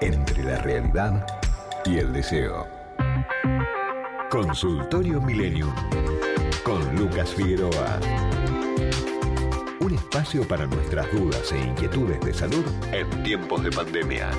entre la realidad y el deseo. Consultorio Millennium con Lucas Figueroa. Un espacio para nuestras dudas e inquietudes de salud en tiempos de pandemia.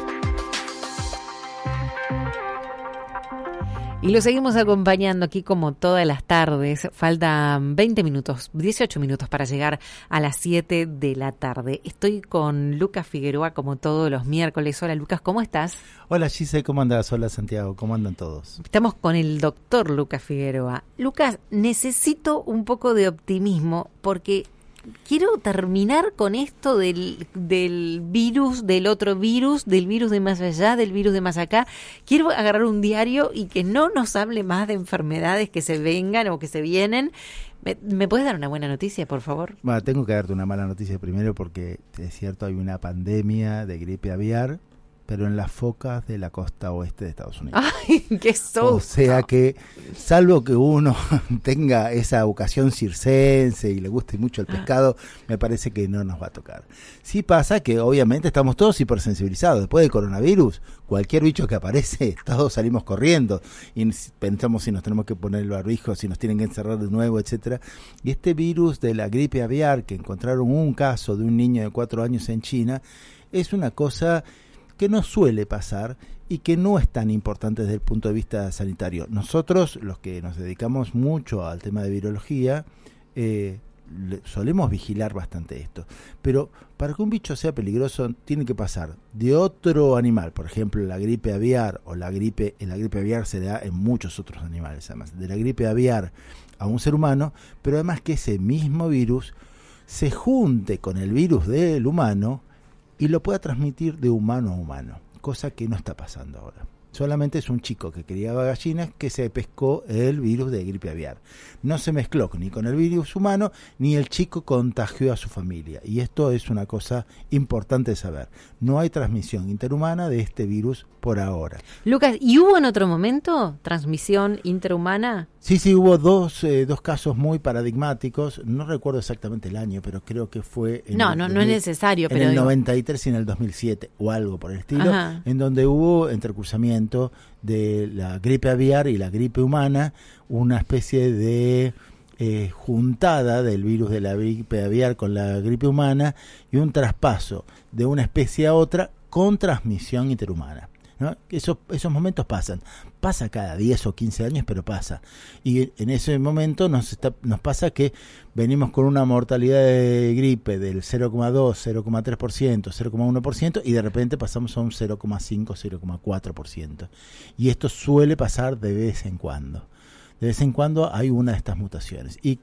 Y lo seguimos acompañando aquí como todas las tardes. Faltan 20 minutos, 18 minutos para llegar a las 7 de la tarde. Estoy con Lucas Figueroa como todos los miércoles. Hola Lucas, ¿cómo estás? Hola Gise, ¿cómo andas? Hola Santiago, ¿cómo andan todos? Estamos con el doctor Lucas Figueroa. Lucas, necesito un poco de optimismo porque quiero terminar con esto del, del virus, del otro virus, del virus de más allá, del virus de más acá. Quiero agarrar un diario y que no nos hable más de enfermedades que se vengan o que se vienen. ¿Me, me puedes dar una buena noticia, por favor? Bueno, tengo que darte una mala noticia primero porque es cierto, hay una pandemia de gripe aviar pero en las focas de la costa oeste de Estados Unidos. ¡Ay, qué susto! O sea que, salvo que uno tenga esa vocación circense y le guste mucho el pescado, me parece que no nos va a tocar. Sí pasa que obviamente estamos todos hipersensibilizados. Después del coronavirus, cualquier bicho que aparece, todos salimos corriendo y pensamos si nos tenemos que poner el barbijo, si nos tienen que encerrar de nuevo, etcétera. Y este virus de la gripe aviar, que encontraron un caso de un niño de cuatro años en China, es una cosa que no suele pasar y que no es tan importante desde el punto de vista sanitario. Nosotros, los que nos dedicamos mucho al tema de virología, eh, solemos vigilar bastante esto. Pero para que un bicho sea peligroso, tiene que pasar de otro animal, por ejemplo, la gripe aviar o la gripe, la gripe aviar se da en muchos otros animales, además, de la gripe aviar a un ser humano, pero además que ese mismo virus se junte con el virus del humano y lo pueda transmitir de humano a humano, cosa que no está pasando ahora. Solamente es un chico que criaba gallinas que se pescó el virus de gripe aviar. No se mezcló ni con el virus humano, ni el chico contagió a su familia. Y esto es una cosa importante de saber. No hay transmisión interhumana de este virus por ahora. Lucas, ¿y hubo en otro momento transmisión interhumana? Sí, sí, hubo dos, eh, dos casos muy paradigmáticos. No recuerdo exactamente el año, pero creo que fue... En no, no, no es necesario. En pero el 93 y en el 2007, o algo por el estilo, en donde hubo entrecruzamiento de la gripe aviar y la gripe humana, una especie de eh, juntada del virus de la gripe aviar con la gripe humana y un traspaso de una especie a otra con transmisión interhumana. Esos, esos momentos pasan. Pasa cada 10 o 15 años, pero pasa. Y en ese momento nos, está, nos pasa que venimos con una mortalidad de gripe del 0,2, 0,3%, 0,1% y de repente pasamos a un 0,5, 0,4%. Y esto suele pasar de vez en cuando. De vez en cuando hay una de estas mutaciones. Y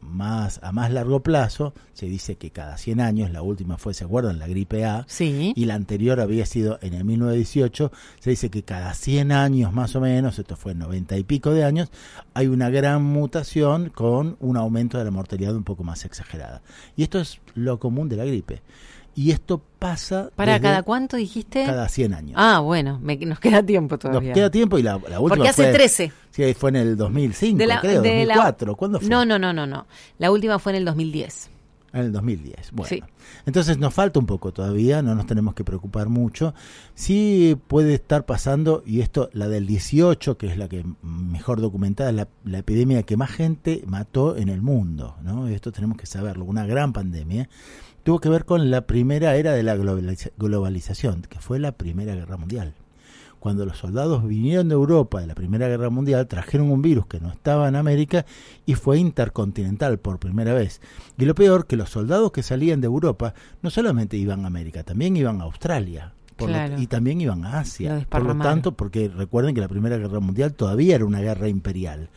más a más largo plazo, se dice que cada 100 años, la última fue, ¿se acuerdan? La gripe A, sí. y la anterior había sido en el 1918, se dice que cada 100 años más o menos, esto fue 90 y pico de años, hay una gran mutación con un aumento de la mortalidad un poco más exagerada. Y esto es lo común de la gripe y esto pasa... ¿Para cada cuánto dijiste? Cada 100 años. Ah, bueno, nos queda tiempo todavía. Nos queda tiempo y la, la última Porque hace fue, 13. Sí, fue en el 2005, creo, 2004. ¿Cuándo fue? No, no, no, no, no. La última fue en el 2010. En el 2010. Bueno, sí. entonces nos falta un poco todavía, no nos tenemos que preocupar mucho. Sí puede estar pasando, y esto, la del 18, que es la que mejor documentada, la, la epidemia que más gente mató en el mundo, ¿no? Esto tenemos que saberlo, una gran pandemia tuvo que ver con la primera era de la globalización, que fue la Primera Guerra Mundial. Cuando los soldados vinieron de Europa de la Primera Guerra Mundial, trajeron un virus que no estaba en América y fue intercontinental por primera vez. Y lo peor, que los soldados que salían de Europa no solamente iban a América, también iban a Australia, claro. lo, y también iban a Asia. Por lo tanto, porque recuerden que la Primera Guerra Mundial todavía era una guerra imperial.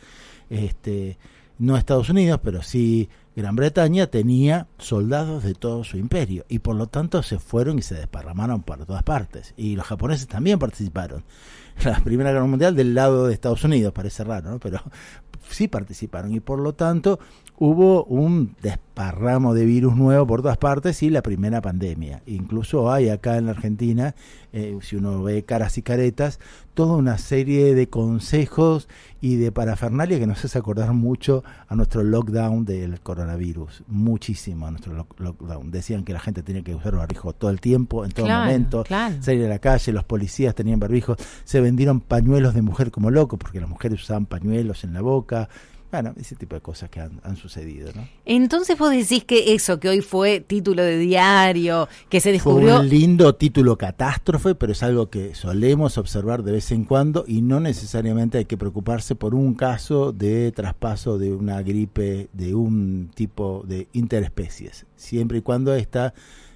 Este, no Estados Unidos, pero sí Gran Bretaña tenía soldados de todo su imperio y por lo tanto se fueron y se desparramaron por todas partes. Y los japoneses también participaron. La Primera Guerra Mundial del lado de Estados Unidos, parece raro, ¿no? pero sí participaron y por lo tanto hubo un desparramo de virus nuevo por todas partes y la primera pandemia. Incluso hay acá en la Argentina, eh, si uno ve caras y caretas, toda una serie de consejos y de parafernalia que nos hace acordar mucho a nuestro lockdown del coronavirus. Muchísimo a nuestro lockdown. Decían que la gente tenía que usar barbijo todo el tiempo, en todo momento, salir a la calle, los policías tenían barbijos, se vendieron pañuelos de mujer como locos, porque las mujeres usaban pañuelos en la boca. Bueno, ese tipo de cosas que han, sucedido, ¿no? Entonces vos decís que eso, que hoy fue título de diario, que se descubrió... Fue un lindo título catástrofe, pero es algo que solemos observar de vez en cuando y no necesariamente hay que preocuparse por un caso de traspaso de una gripe de un tipo de interespecies, siempre y cuando esta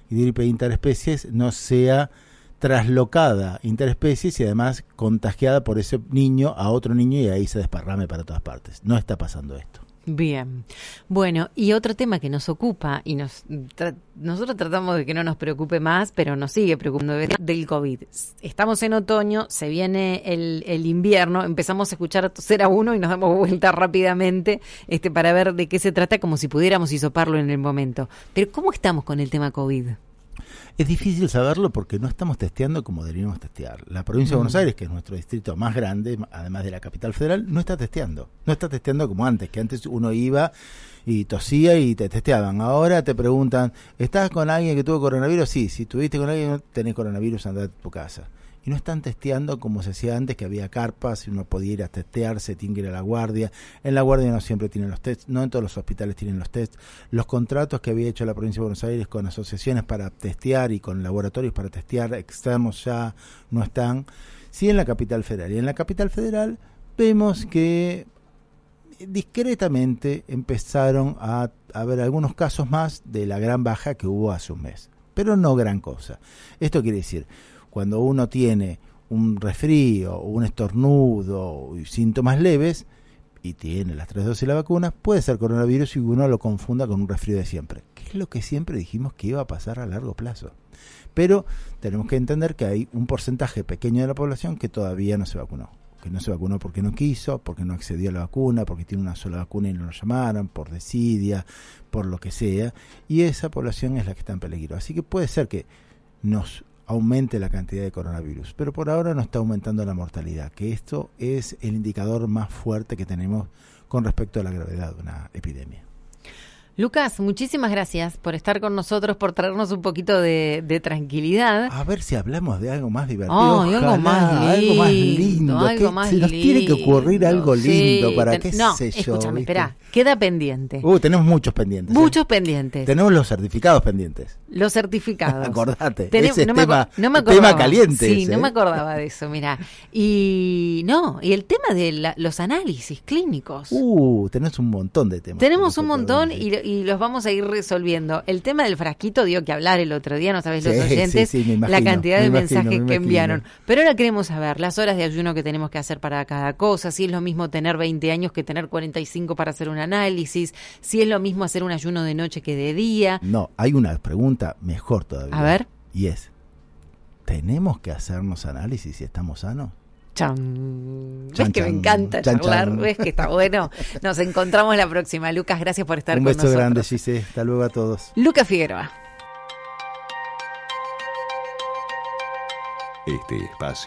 gripe de interespecies no sea traslocada interespecies y además contagiada por ese niño a otro niño y ahí se desparrame para todas partes. No está pasando esto. Bien. Bueno, y otro tema que nos ocupa y nos nosotros tratamos de que no nos preocupe más, pero nos sigue preocupando del COVID. Estamos en otoño, se viene el, el invierno, empezamos a escuchar a a uno y nos damos vuelta rápidamente este para ver de qué se trata como si pudiéramos hisoparlo en el momento. Pero ¿cómo estamos con el tema COVID? Es difícil saberlo porque no estamos testeando como deberíamos testear. La provincia de Buenos mm. Aires, que es nuestro distrito más grande, además de la capital federal, no está testeando. No está testeando como antes, que antes uno iba y tosía y te testeaban. Ahora te preguntan, ¿estás con alguien que tuvo coronavirus? Sí, si estuviste con alguien, tenés coronavirus, anda a tu casa y no están testeando como se hacía antes, que había carpas y uno podía ir a testearse, tiene que ir a la guardia. En la guardia no siempre tienen los tests, no en todos los hospitales tienen los tests. Los contratos que había hecho la provincia de Buenos Aires con asociaciones para testear y con laboratorios para testear extremos ya no están. Sí en la capital federal. Y en la capital federal vemos que discretamente empezaron a haber algunos casos más de la gran baja que hubo hace un mes, pero no gran cosa. Esto quiere decir, cuando uno tiene un resfrío, un estornudo y síntomas leves y tiene las tres dosis de la vacuna, puede ser coronavirus y uno lo confunda con un resfrío de siempre, que es lo que siempre dijimos que iba a pasar a largo plazo. Pero tenemos que entender que hay un porcentaje pequeño de la población que todavía no se vacunó que no se vacunó porque no quiso, porque no accedió a la vacuna, porque tiene una sola vacuna y no lo llamaron, por desidia, por lo que sea, y esa población es la que está en peligro. Así que puede ser que nos aumente la cantidad de coronavirus, pero por ahora no está aumentando la mortalidad, que esto es el indicador más fuerte que tenemos con respecto a la gravedad de una epidemia. Lucas, muchísimas gracias por estar con nosotros, por traernos un poquito de, tranquilidad. A ver si hablamos de algo más divertido. algo más lindo. Algo más lindo. se nos tiene que ocurrir algo lindo para qué no, sé yo. Escúchame, espera, queda pendiente. Uh, tenemos muchos pendientes. ¿eh? Muchos pendientes. Tenemos los certificados pendientes. Los certificados. Acordate. ese no, tema, me, no tema caliente. Sí, no me acordaba de eso, mira. Y no, y el tema de los análisis clínicos. Uh, tenés un montón de temas. Tenemos un montón y y los vamos a ir resolviendo. El tema del frasquito dio que hablar el otro día, no sabes los oyentes, la cantidad de mensajes que enviaron. Pero ahora queremos saber las horas de ayuno que tenemos que hacer para cada cosa, si es lo mismo tener 20 años que tener 45 para hacer un análisis, si es lo mismo hacer un ayuno de noche que de día. No, hay una pregunta mejor todavía. A ver. Y es, ¿tenemos que hacernos análisis si estamos sanos? Chan. ¿Ves que me encanta charlar? ¿Ves que está bueno? Nos encontramos la próxima. Lucas, gracias por estar con nosotros. Un beso grande, Gise. Hasta luego a todos. Lucas Figueroa. Este espacio